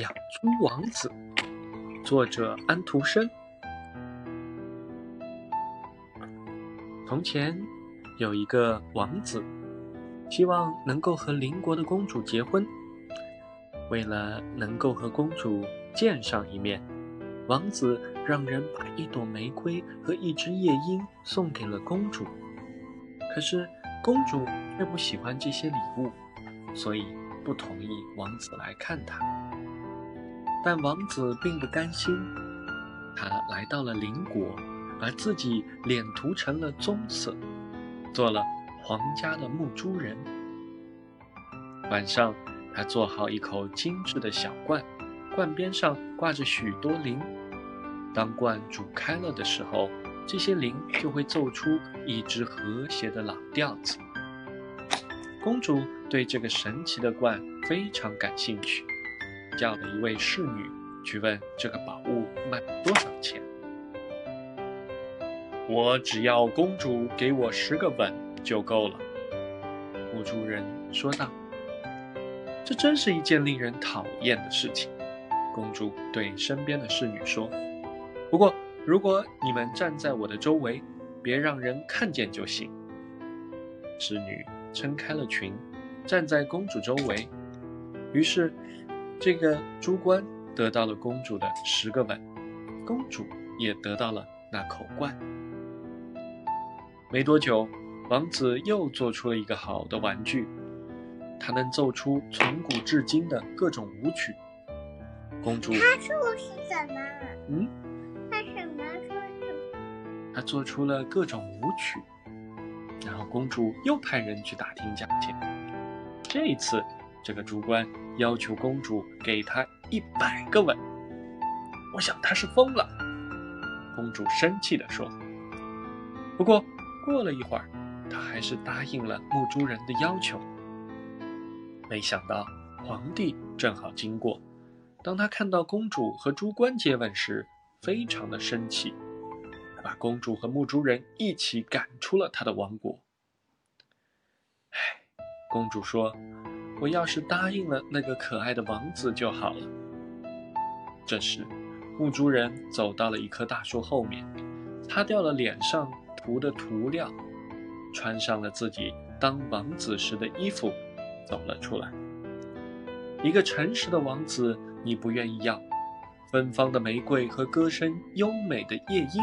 养猪王子，作者安徒生。从前有一个王子，希望能够和邻国的公主结婚。为了能够和公主见上一面，王子让人把一朵玫瑰和一只夜莺送给了公主。可是公主却不喜欢这些礼物，所以不同意王子来看她。但王子并不甘心，他来到了邻国，把自己脸涂成了棕色，做了皇家的牧猪人。晚上，他做好一口精致的小罐，罐边上挂着许多铃。当罐煮开了的时候，这些铃就会奏出一支和谐的老调子。公主对这个神奇的罐非常感兴趣。叫了一位侍女去问这个宝物卖多少钱。我只要公主给我十个吻就够了。牧猪人说道：“这真是一件令人讨厌的事情。”公主对身边的侍女说：“不过，如果你们站在我的周围，别让人看见就行。”侍女撑开了裙，站在公主周围，于是。这个猪倌得到了公主的十个吻，公主也得到了那口罐。没多久，王子又做出了一个好的玩具，他能奏出从古至今的各种舞曲。公主，他说是什么？嗯，他什么说是？他做出了各种舞曲，然后公主又派人去打听价钱。这一次。这个猪倌要求公主给他一百个吻，我想他是疯了。公主生气地说。不过过了一会儿，他还是答应了牧猪人的要求。没想到皇帝正好经过，当他看到公主和猪倌接吻时，非常的生气，把公主和牧猪人一起赶出了他的王国。唉，公主说。我要是答应了那个可爱的王子就好了。这时，牧猪人走到了一棵大树后面，擦掉了脸上涂的涂料，穿上了自己当王子时的衣服，走了出来。一个诚实的王子，你不愿意要；芬芳的玫瑰和歌声优美的夜莺，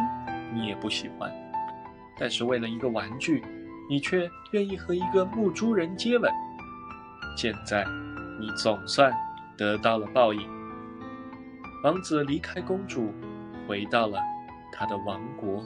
你也不喜欢。但是为了一个玩具，你却愿意和一个牧猪人接吻。现在，你总算得到了报应。王子离开公主，回到了他的王国。